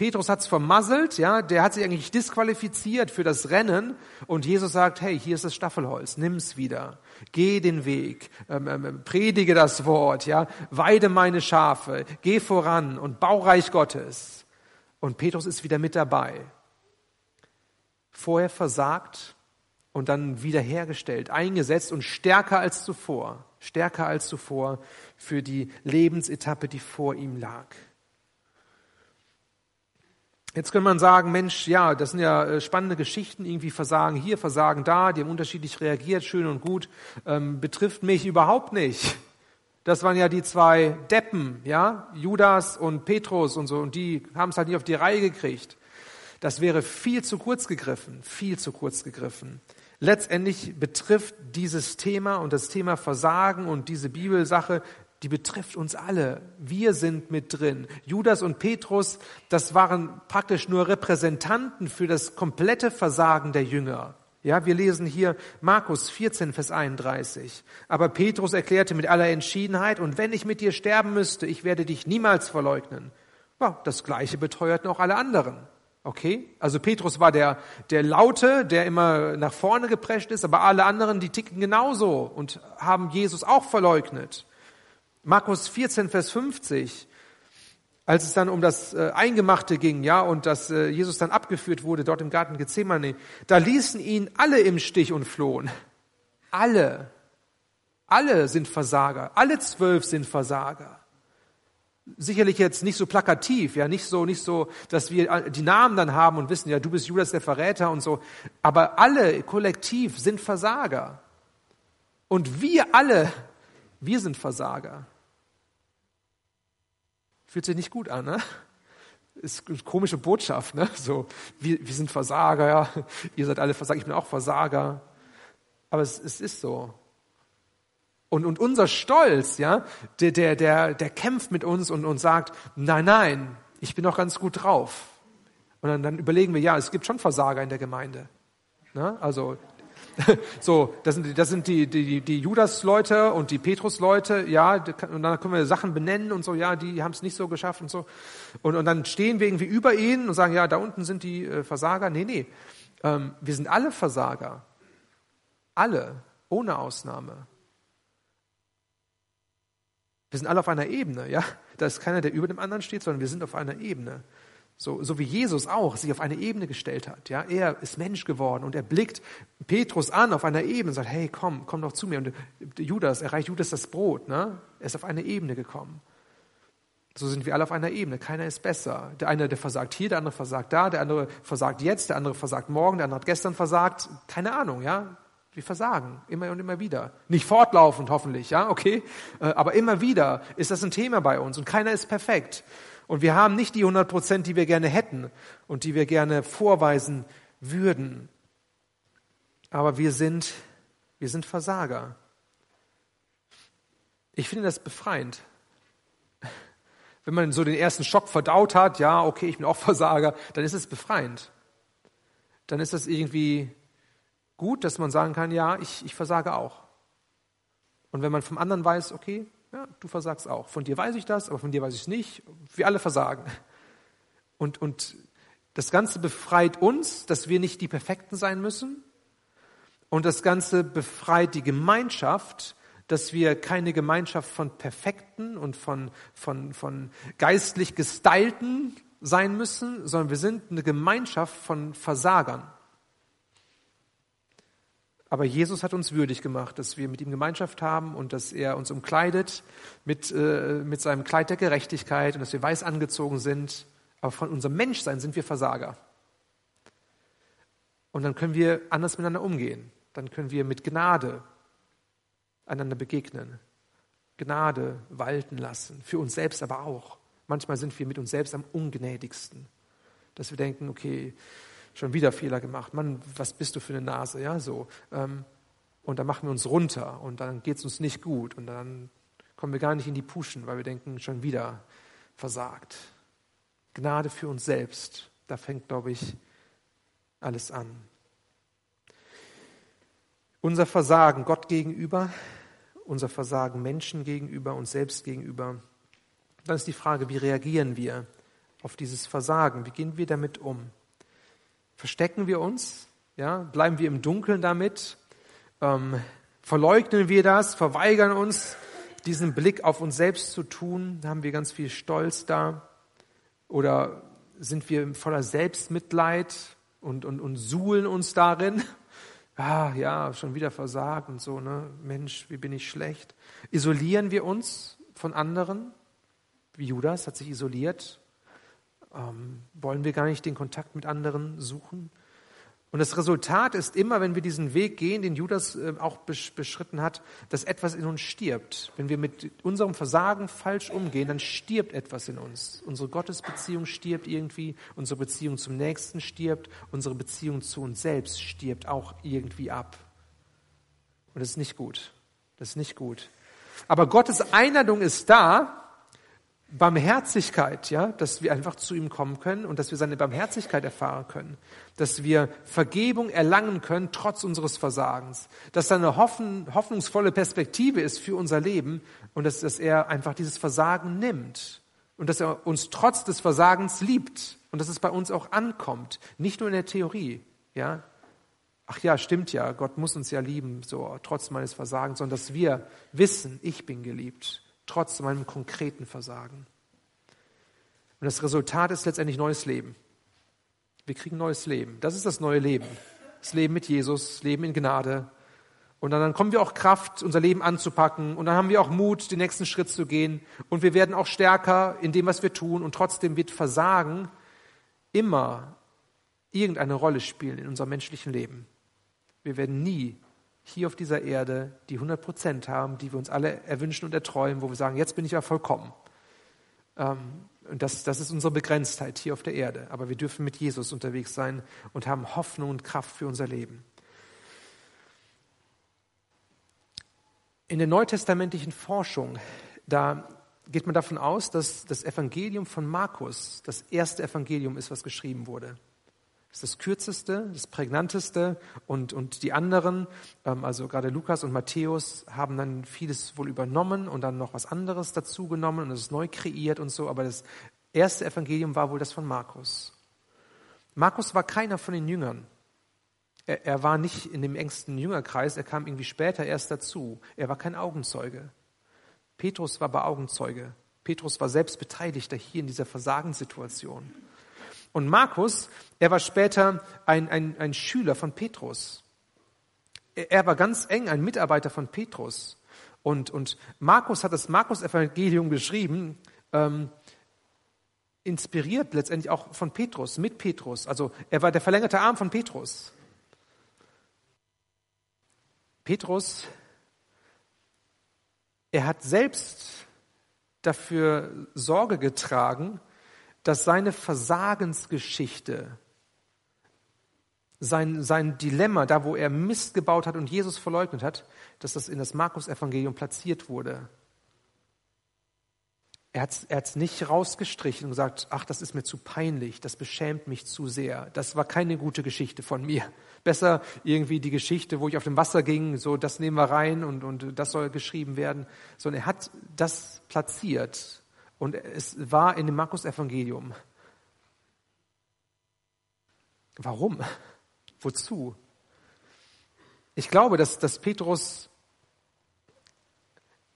Petrus hat's vermasselt, ja, der hat sich eigentlich disqualifiziert für das Rennen und Jesus sagt, hey, hier ist das Staffelholz, nimm's wieder, geh den Weg, ähm, ähm, predige das Wort, ja, weide meine Schafe, geh voran und Baureich Gottes. Und Petrus ist wieder mit dabei. Vorher versagt und dann wiederhergestellt, eingesetzt und stärker als zuvor, stärker als zuvor für die Lebensetappe, die vor ihm lag. Jetzt könnte man sagen, Mensch, ja, das sind ja äh, spannende Geschichten, irgendwie Versagen hier, Versagen da, die haben unterschiedlich reagiert, schön und gut, ähm, betrifft mich überhaupt nicht. Das waren ja die zwei Deppen, ja, Judas und Petrus und so, und die haben es halt nicht auf die Reihe gekriegt. Das wäre viel zu kurz gegriffen, viel zu kurz gegriffen. Letztendlich betrifft dieses Thema und das Thema Versagen und diese Bibelsache die betrifft uns alle. Wir sind mit drin. Judas und Petrus, das waren praktisch nur Repräsentanten für das komplette Versagen der Jünger. Ja, wir lesen hier Markus 14, Vers 31. Aber Petrus erklärte mit aller Entschiedenheit, und wenn ich mit dir sterben müsste, ich werde dich niemals verleugnen. Ja, das Gleiche beteuerten auch alle anderen. Okay? Also Petrus war der, der Laute, der immer nach vorne geprescht ist, aber alle anderen, die ticken genauso und haben Jesus auch verleugnet. Markus 14, Vers 50, als es dann um das äh, Eingemachte ging, ja, und dass äh, Jesus dann abgeführt wurde dort im Garten Gethsemane, da ließen ihn alle im Stich und flohen. Alle. Alle sind Versager. Alle zwölf sind Versager. Sicherlich jetzt nicht so plakativ, ja, nicht so, nicht so, dass wir die Namen dann haben und wissen, ja, du bist Judas der Verräter und so. Aber alle kollektiv sind Versager. Und wir alle, wir sind Versager. Fühlt sich nicht gut an, ne? Ist eine komische Botschaft, ne? So, wir, wir sind Versager, ja. Ihr seid alle Versager, ich bin auch Versager. Aber es, es ist so. Und, und unser Stolz, ja, der, der, der, der kämpft mit uns und, und sagt, nein, nein, ich bin doch ganz gut drauf. Und dann, dann überlegen wir, ja, es gibt schon Versager in der Gemeinde. Ne? Also *laughs* So, das sind, das sind die, die, die Judas-Leute und die Petrus-Leute, ja, und dann können wir Sachen benennen und so, ja, die haben es nicht so geschafft und so. Und, und dann stehen wir irgendwie über ihnen und sagen, ja, da unten sind die äh, Versager. Nee, nee, ähm, wir sind alle Versager. Alle, ohne Ausnahme. Wir sind alle auf einer Ebene, ja. Da ist keiner, der über dem anderen steht, sondern wir sind auf einer Ebene. So, so wie Jesus auch sich auf eine Ebene gestellt hat. Ja, er ist Mensch geworden und er blickt Petrus an auf einer Ebene und sagt, hey, komm, komm doch zu mir. Und Judas, erreicht Judas das Brot, ne? Er ist auf eine Ebene gekommen. So sind wir alle auf einer Ebene. Keiner ist besser. Der eine, der versagt hier, der andere versagt da, der andere versagt jetzt, der andere versagt morgen, der andere hat gestern versagt. Keine Ahnung, ja? Wir versagen immer und immer wieder. Nicht fortlaufend hoffentlich, ja, okay, äh, aber immer wieder ist das ein Thema bei uns und keiner ist perfekt. Und wir haben nicht die 100 Prozent, die wir gerne hätten und die wir gerne vorweisen würden. Aber wir sind, wir sind Versager. Ich finde das befreiend. Wenn man so den ersten Schock verdaut hat, ja, okay, ich bin auch Versager, dann ist es befreiend. Dann ist es irgendwie gut, dass man sagen kann, ja, ich, ich versage auch. Und wenn man vom anderen weiß, okay, ja, du versagst auch. Von dir weiß ich das, aber von dir weiß ich es nicht. Wir alle versagen. Und, und das Ganze befreit uns, dass wir nicht die Perfekten sein müssen. Und das Ganze befreit die Gemeinschaft, dass wir keine Gemeinschaft von Perfekten und von, von, von geistlich Gestylten sein müssen, sondern wir sind eine Gemeinschaft von Versagern. Aber Jesus hat uns würdig gemacht, dass wir mit ihm Gemeinschaft haben und dass er uns umkleidet mit, äh, mit seinem Kleid der Gerechtigkeit und dass wir weiß angezogen sind. Aber von unserem Menschsein sind wir Versager. Und dann können wir anders miteinander umgehen. Dann können wir mit Gnade einander begegnen. Gnade walten lassen. Für uns selbst aber auch. Manchmal sind wir mit uns selbst am ungnädigsten. Dass wir denken, okay, schon wieder Fehler gemacht. Mann, was bist du für eine Nase? Ja, so. Ähm, und dann machen wir uns runter und dann geht es uns nicht gut und dann kommen wir gar nicht in die Puschen, weil wir denken, schon wieder versagt. Gnade für uns selbst, da fängt, glaube ich, alles an. Unser Versagen Gott gegenüber, unser Versagen Menschen gegenüber, uns selbst gegenüber. Dann ist die Frage, wie reagieren wir auf dieses Versagen? Wie gehen wir damit um? Verstecken wir uns? Ja, bleiben wir im Dunkeln damit? Ähm, verleugnen wir das? Verweigern uns, diesen Blick auf uns selbst zu tun? Haben wir ganz viel Stolz da? Oder sind wir voller Selbstmitleid und, und, und suhlen uns darin? *laughs* Ah, ja, schon wieder versagt und so, ne? Mensch, wie bin ich schlecht? Isolieren wir uns von anderen? Wie Judas hat sich isoliert ähm, wollen wir gar nicht den Kontakt mit anderen suchen? Und das Resultat ist immer, wenn wir diesen Weg gehen, den Judas äh, auch beschritten hat, dass etwas in uns stirbt. Wenn wir mit unserem Versagen falsch umgehen, dann stirbt etwas in uns. Unsere Gottesbeziehung stirbt irgendwie, unsere Beziehung zum Nächsten stirbt, unsere Beziehung zu uns selbst stirbt auch irgendwie ab. Und das ist nicht gut. Das ist nicht gut. Aber Gottes Einladung ist da, Barmherzigkeit, ja, dass wir einfach zu ihm kommen können und dass wir seine Barmherzigkeit erfahren können, dass wir Vergebung erlangen können trotz unseres Versagens, dass da eine hoffen, hoffnungsvolle Perspektive ist für unser Leben und dass, dass er einfach dieses Versagen nimmt und dass er uns trotz des Versagens liebt und dass es bei uns auch ankommt, nicht nur in der Theorie, ja. Ach ja, stimmt ja, Gott muss uns ja lieben, so trotz meines Versagens, sondern dass wir wissen, ich bin geliebt trotz meinem konkreten Versagen. Und das Resultat ist letztendlich neues Leben. Wir kriegen neues Leben. Das ist das neue Leben. Das Leben mit Jesus, das Leben in Gnade. Und dann, dann kommen wir auch Kraft, unser Leben anzupacken. Und dann haben wir auch Mut, den nächsten Schritt zu gehen. Und wir werden auch stärker in dem, was wir tun. Und trotzdem wird Versagen immer irgendeine Rolle spielen in unserem menschlichen Leben. Wir werden nie hier auf dieser Erde die 100 Prozent haben, die wir uns alle erwünschen und erträumen, wo wir sagen, jetzt bin ich ja vollkommen. Ähm, und das, das ist unsere Begrenztheit hier auf der Erde. Aber wir dürfen mit Jesus unterwegs sein und haben Hoffnung und Kraft für unser Leben. In der neutestamentlichen Forschung, da geht man davon aus, dass das Evangelium von Markus das erste Evangelium ist, was geschrieben wurde. Das ist das kürzeste, das prägnanteste und, und die anderen, ähm, also gerade Lukas und Matthäus, haben dann vieles wohl übernommen und dann noch was anderes dazu genommen und es neu kreiert und so, aber das erste Evangelium war wohl das von Markus. Markus war keiner von den Jüngern. Er, er war nicht in dem engsten Jüngerkreis, er kam irgendwie später erst dazu. Er war kein Augenzeuge. Petrus war bei Augenzeuge. Petrus war selbst Beteiligter hier in dieser Versagenssituation. Und Markus, er war später ein, ein, ein Schüler von Petrus. Er, war ganz eng ein Mitarbeiter von Petrus. Und, und Markus hat das Markus-Evangelium geschrieben, ähm, inspiriert letztendlich auch von Petrus, mit Petrus. Also er war der verlängerte Arm von Petrus. Petrus, er hat selbst dafür Sorge getragen, dass seine Versagensgeschichte, sein, sein Dilemma, da wo er Mist gebaut hat und Jesus verleugnet hat, dass das in das Markus-Evangelium platziert wurde. Er hat es nicht rausgestrichen und gesagt, ach, das ist mir zu peinlich, das beschämt mich zu sehr. Das war keine gute Geschichte von mir. *laughs* Besser irgendwie die Geschichte, wo ich auf dem Wasser ging, so das nehmen wir rein und, und das soll geschrieben werden. Sondern er hat das platziert und es war in dem Markus-Evangelium. Warum? Wozu? Ich glaube, dass, dass Petrus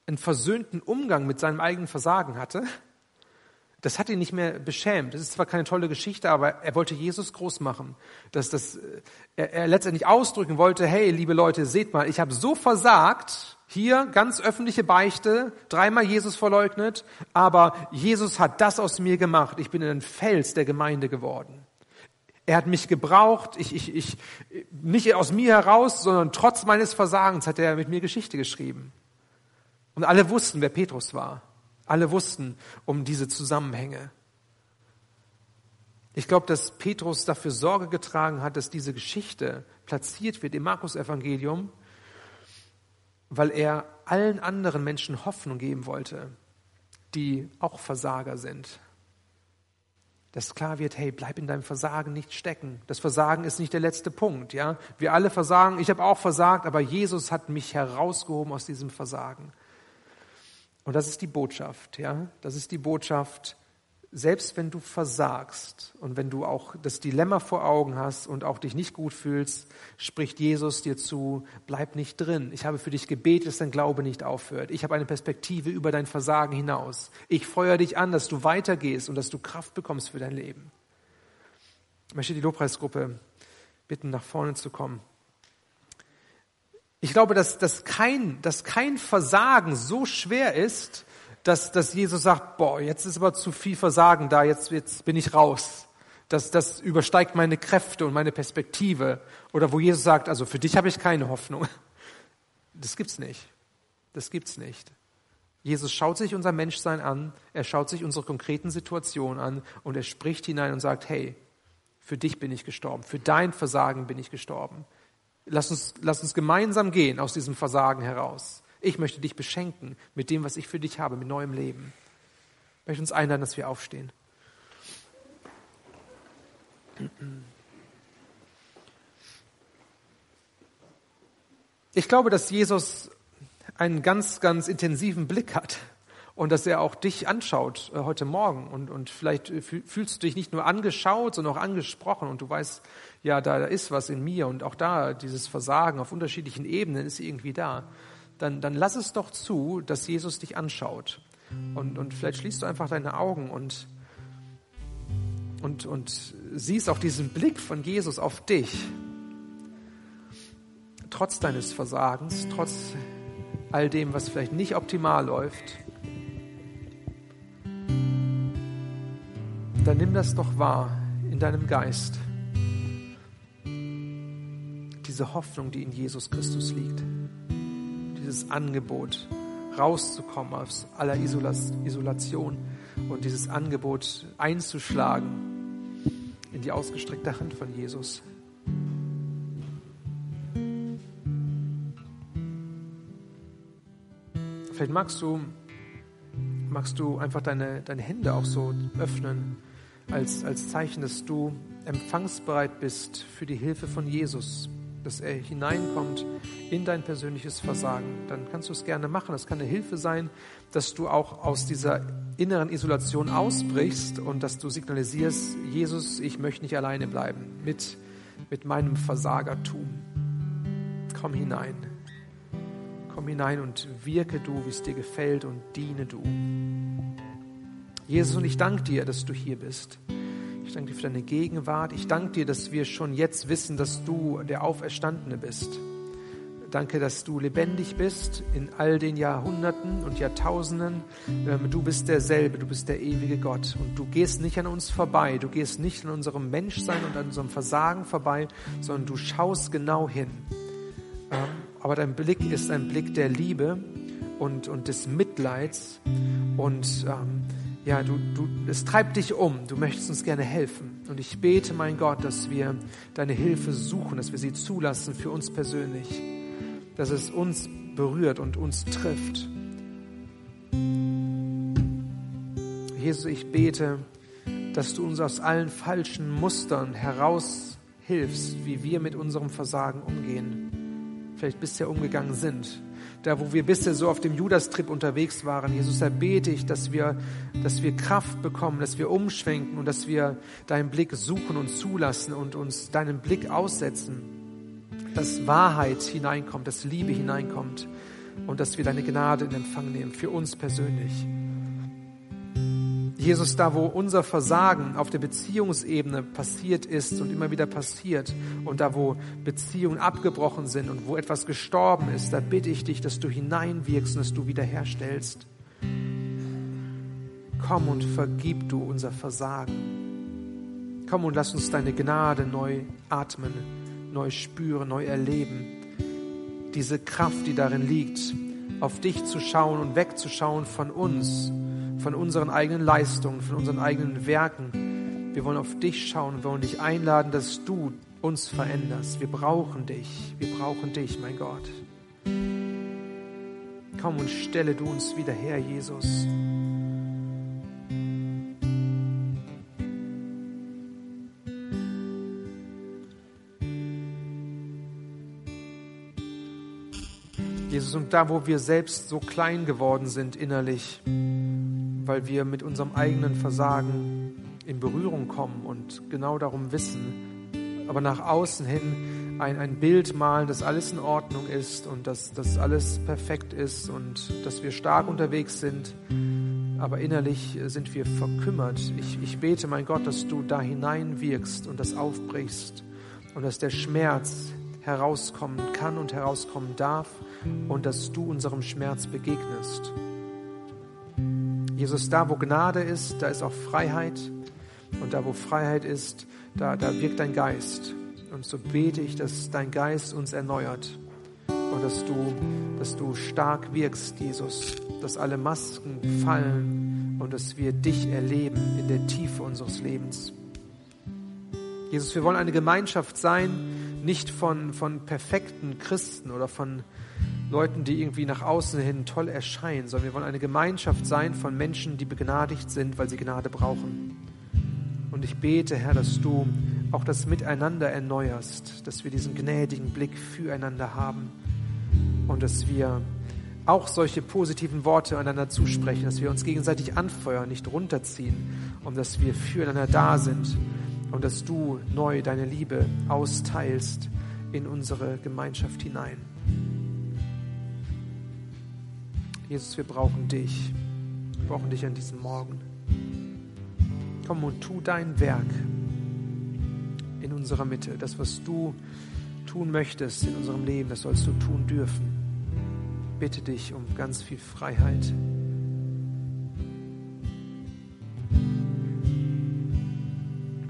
einen versöhnten Umgang mit seinem eigenen Versagen hatte, das hat ihn nicht mehr beschämt. Das ist zwar keine tolle Geschichte, aber er wollte Jesus groß machen. Dass das, äh, er, er letztendlich ausdrücken wollte, hey, liebe Leute, seht mal, ich habe so versagt, hier ganz öffentliche Beichte, dreimal Jesus verleugnet, aber Jesus hat das aus mir gemacht. Ich bin ein Fels der Gemeinde geworden. Er hat mich gebraucht, ich, ich, ich, nicht aus mir heraus, sondern trotz meines Versagens hat er mit mir Geschichte geschrieben. Und alle wussten, wer Petrus war. Alle wussten um diese Zusammenhänge. Ich glaube, dass Petrus dafür Sorge getragen hat, dass diese Geschichte platziert wird im Markus-Evangelium, weil er allen anderen Menschen Hoffnung geben wollte, die auch Versager sind. Dass klar wird, hey, bleib in deinem Versagen nicht stecken. Das Versagen ist nicht der letzte Punkt, ja. Wir alle versagen, ich habe auch versagt, aber Jesus hat mich herausgehoben aus diesem Versagen. Und das ist die Botschaft, ja. Das ist die Botschaft, selbst wenn du versagst und wenn du auch das Dilemma vor Augen hast und auch dich nicht gut fühlst, spricht Jesus dir zu, bleib nicht drin. Ich habe für dich gebetet, dass dein Glaube nicht aufhört. Ich habe eine Perspektive über dein Versagen hinaus. Ich feuere dich an, dass du weitergehst und dass du Kraft bekommst für dein Leben. Ich möchte die Lobpreisgruppe bitten, nach vorne zu kommen. Ich glaube, dass, dass, kein, dass kein Versagen so schwer ist, dass, dass Jesus sagt, boah, jetzt ist aber zu viel Versagen da, jetzt, jetzt bin ich raus. Das, das übersteigt meine Kräfte und meine Perspektive. Oder wo Jesus sagt, also für dich habe ich keine Hoffnung. *laughs* Das gibt's nicht. Das gibt's nicht. Jesus schaut sich unser Menschsein an, er schaut sich unsere konkreten Situationen an und er spricht hinein und sagt, hey, für dich bin ich gestorben, für dein Versagen bin ich gestorben. Lass uns, lass uns gemeinsam gehen aus diesem Versagen heraus. Ich möchte dich beschenken mit dem, was ich für dich habe, mit neuem Leben. Ich möchte uns einladen, dass wir aufstehen. Ich glaube, dass Jesus einen ganz, ganz intensiven Blick hat und dass er auch dich anschaut äh, heute Morgen. Und, und vielleicht äh, fühlst du dich nicht nur angeschaut, sondern auch angesprochen und du weißt, ja, da, da ist was in mir und auch da dieses Versagen auf unterschiedlichen Ebenen ist irgendwie da. Dann, dann lass es doch zu, dass Jesus dich anschaut. Und, und vielleicht schließt du einfach deine Augen und, und, und siehst auch diesen Blick von Jesus auf dich. Trotz deines Versagens, trotz all dem, was vielleicht nicht optimal läuft. dann nimm das doch wahr in deinem Geist. Diese Hoffnung, die in Jesus Christus liegt. Dieses Angebot, rauszukommen aus aller Isolation und dieses Angebot einzuschlagen in die ausgestreckte Hand von Jesus. Vielleicht magst du, magst du einfach deine, deine Hände auch so öffnen als, als Zeichen, dass du empfangsbereit bist für die Hilfe von Jesus, dass er hineinkommt in dein persönliches Versagen, dann kannst du es gerne machen. Das kann eine Hilfe sein, dass du auch aus dieser inneren Isolation ausbrichst und dass du signalisierst, Jesus, ich möchte nicht alleine bleiben mit, mit meinem Versagertum. Komm hinein. Komm hinein und wirke du, wie es dir gefällt und diene du. Jesus, und ich danke dir, dass du hier bist. Danke dir für deine Gegenwart. Ich danke dir, dass wir schon jetzt wissen, dass du der Auferstandene bist. Danke, dass du lebendig bist in all den Jahrhunderten und Jahrtausenden. Ähm, du bist derselbe, du bist der ewige Gott. Und du gehst nicht an uns vorbei, du gehst nicht an unserem Menschsein und an unserem Versagen vorbei, sondern du schaust genau hin ähm, aber dein Blick ist ein Blick der Liebe und, und des Mitleids und ähm, ja, du, du, es treibt dich um. Du möchtest uns gerne helfen. Und ich bete, mein Gott, dass wir deine Hilfe suchen, dass wir sie zulassen für uns persönlich, dass es uns berührt und uns trifft. Jesus, ich bete, dass du uns aus allen falschen Mustern heraushilfst, wie wir mit unserem Versagen umgehen. Vielleicht bisher umgegangen sind. Da, wo wir bisher so auf dem Judas-Trip unterwegs waren, Jesus, da bete ich, dass wir, dass wir Kraft bekommen, dass wir umschwenken und dass wir deinen Blick suchen und zulassen und uns deinen Blick aussetzen, dass Wahrheit hineinkommt, dass Liebe hineinkommt und dass wir deine Gnade in Empfang nehmen, für uns persönlich. Jesus, da wo unser Versagen auf der Beziehungsebene passiert ist und immer wieder passiert und da wo Beziehungen abgebrochen sind und wo etwas gestorben ist, da bitte ich dich, dass du hineinwirkst und dass du wiederherstellst. Komm und vergib du unser Versagen. Komm und lass uns deine Gnade neu atmen, neu spüren, neu erleben. Diese Kraft, die darin liegt, auf dich zu schauen und wegzuschauen von uns von unseren eigenen Leistungen, von unseren eigenen Werken. Wir wollen auf dich schauen, wir wollen dich einladen, dass du uns veränderst. Wir brauchen dich, wir brauchen dich, mein Gott. Komm und stelle du uns wieder her, Jesus. Jesus, und da, wo wir selbst so klein geworden sind innerlich, weil wir mit unserem eigenen Versagen in Berührung kommen und genau darum wissen, aber nach außen hin ein, ein Bild malen, dass alles in Ordnung ist und dass, dass alles perfekt ist und dass wir stark unterwegs sind, aber innerlich sind wir verkümmert. Ich, ich bete, mein Gott, dass du da hineinwirkst und das aufbrichst und dass der Schmerz herauskommen kann und herauskommen darf und dass du unserem Schmerz begegnest. Jesus, da wo Gnade ist, da ist auch Freiheit. Und da wo Freiheit ist, da, da wirkt dein Geist. Und so bete ich, dass dein Geist uns erneuert und dass du, dass du stark wirkst, Jesus, dass alle Masken fallen und dass wir dich erleben in der Tiefe unseres Lebens. Jesus, wir wollen eine Gemeinschaft sein, nicht von, von perfekten Christen oder von Leuten, die irgendwie nach außen hin toll erscheinen, sondern wir wollen eine Gemeinschaft sein von Menschen, die begnadigt sind, weil sie Gnade brauchen. Und ich bete, Herr, dass du auch das Miteinander erneuerst, dass wir diesen gnädigen Blick füreinander haben und dass wir auch solche positiven Worte einander zusprechen, dass wir uns gegenseitig anfeuern, nicht runterziehen und dass wir füreinander da sind und dass du neu deine Liebe austeilst in unsere Gemeinschaft hinein. Jesus, wir brauchen dich. Wir brauchen dich an diesem Morgen. Komm und tu dein Werk in unserer Mitte. Das, was du tun möchtest in unserem Leben, das sollst du tun dürfen. Bitte dich um ganz viel Freiheit.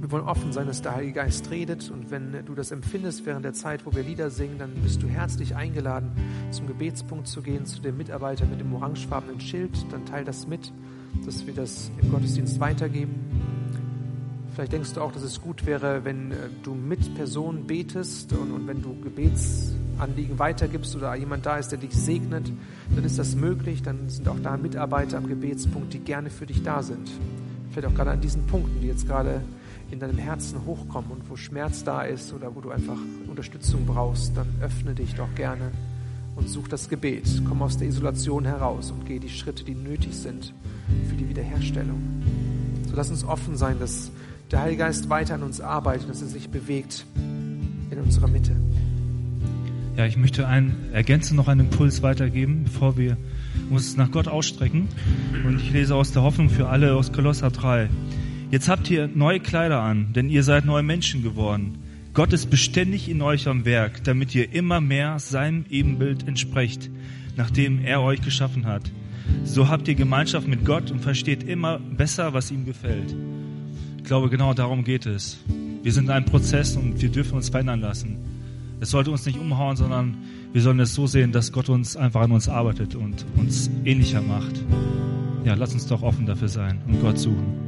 Wir wollen offen sein, dass der Heilige Geist redet. Und wenn du das empfindest während der Zeit, wo wir Lieder singen, dann bist du herzlich eingeladen, zum Gebetspunkt zu gehen, zu dem Mitarbeiter mit dem orangefarbenen Schild. Dann teil das mit, dass wir das im Gottesdienst weitergeben. Vielleicht denkst du auch, dass es gut wäre, wenn äh, du mit Personen betest und, und wenn du Gebetsanliegen weitergibst oder jemand da ist, der dich segnet, dann ist das möglich. Dann sind auch da Mitarbeiter am Gebetspunkt, die gerne für dich da sind. Vielleicht auch gerade an diesen Punkten, die jetzt gerade in deinem Herzen hochkommen und wo Schmerz da ist oder wo du einfach Unterstützung brauchst, dann öffne dich doch gerne und such das Gebet. Komm aus der Isolation heraus und geh die Schritte, die nötig sind für die Wiederherstellung. So lass uns offen sein, dass der Heilige Geist weiter an uns arbeitet, dass er sich bewegt in unserer Mitte. Ja, ich möchte einen, ergänzen noch einen Impuls weitergeben, bevor wir uns nach Gott ausstrecken. Und ich lese aus der Hoffnung für alle aus Kolosser 3. Jetzt habt ihr neue Kleider an, denn ihr seid neue Menschen geworden. Gott ist beständig in euch am Werk, damit ihr immer mehr seinem Ebenbild entsprecht, nachdem er euch geschaffen hat. So habt ihr Gemeinschaft mit Gott und versteht immer besser, was ihm gefällt. Ich glaube, genau darum geht es. Wir sind ein Prozess und wir dürfen uns verändern lassen. Es sollte uns nicht umhauen, sondern wir sollen es so sehen, dass Gott uns einfach an uns arbeitet und uns ähnlicher macht. Ja, lass uns doch offen dafür sein und Gott suchen.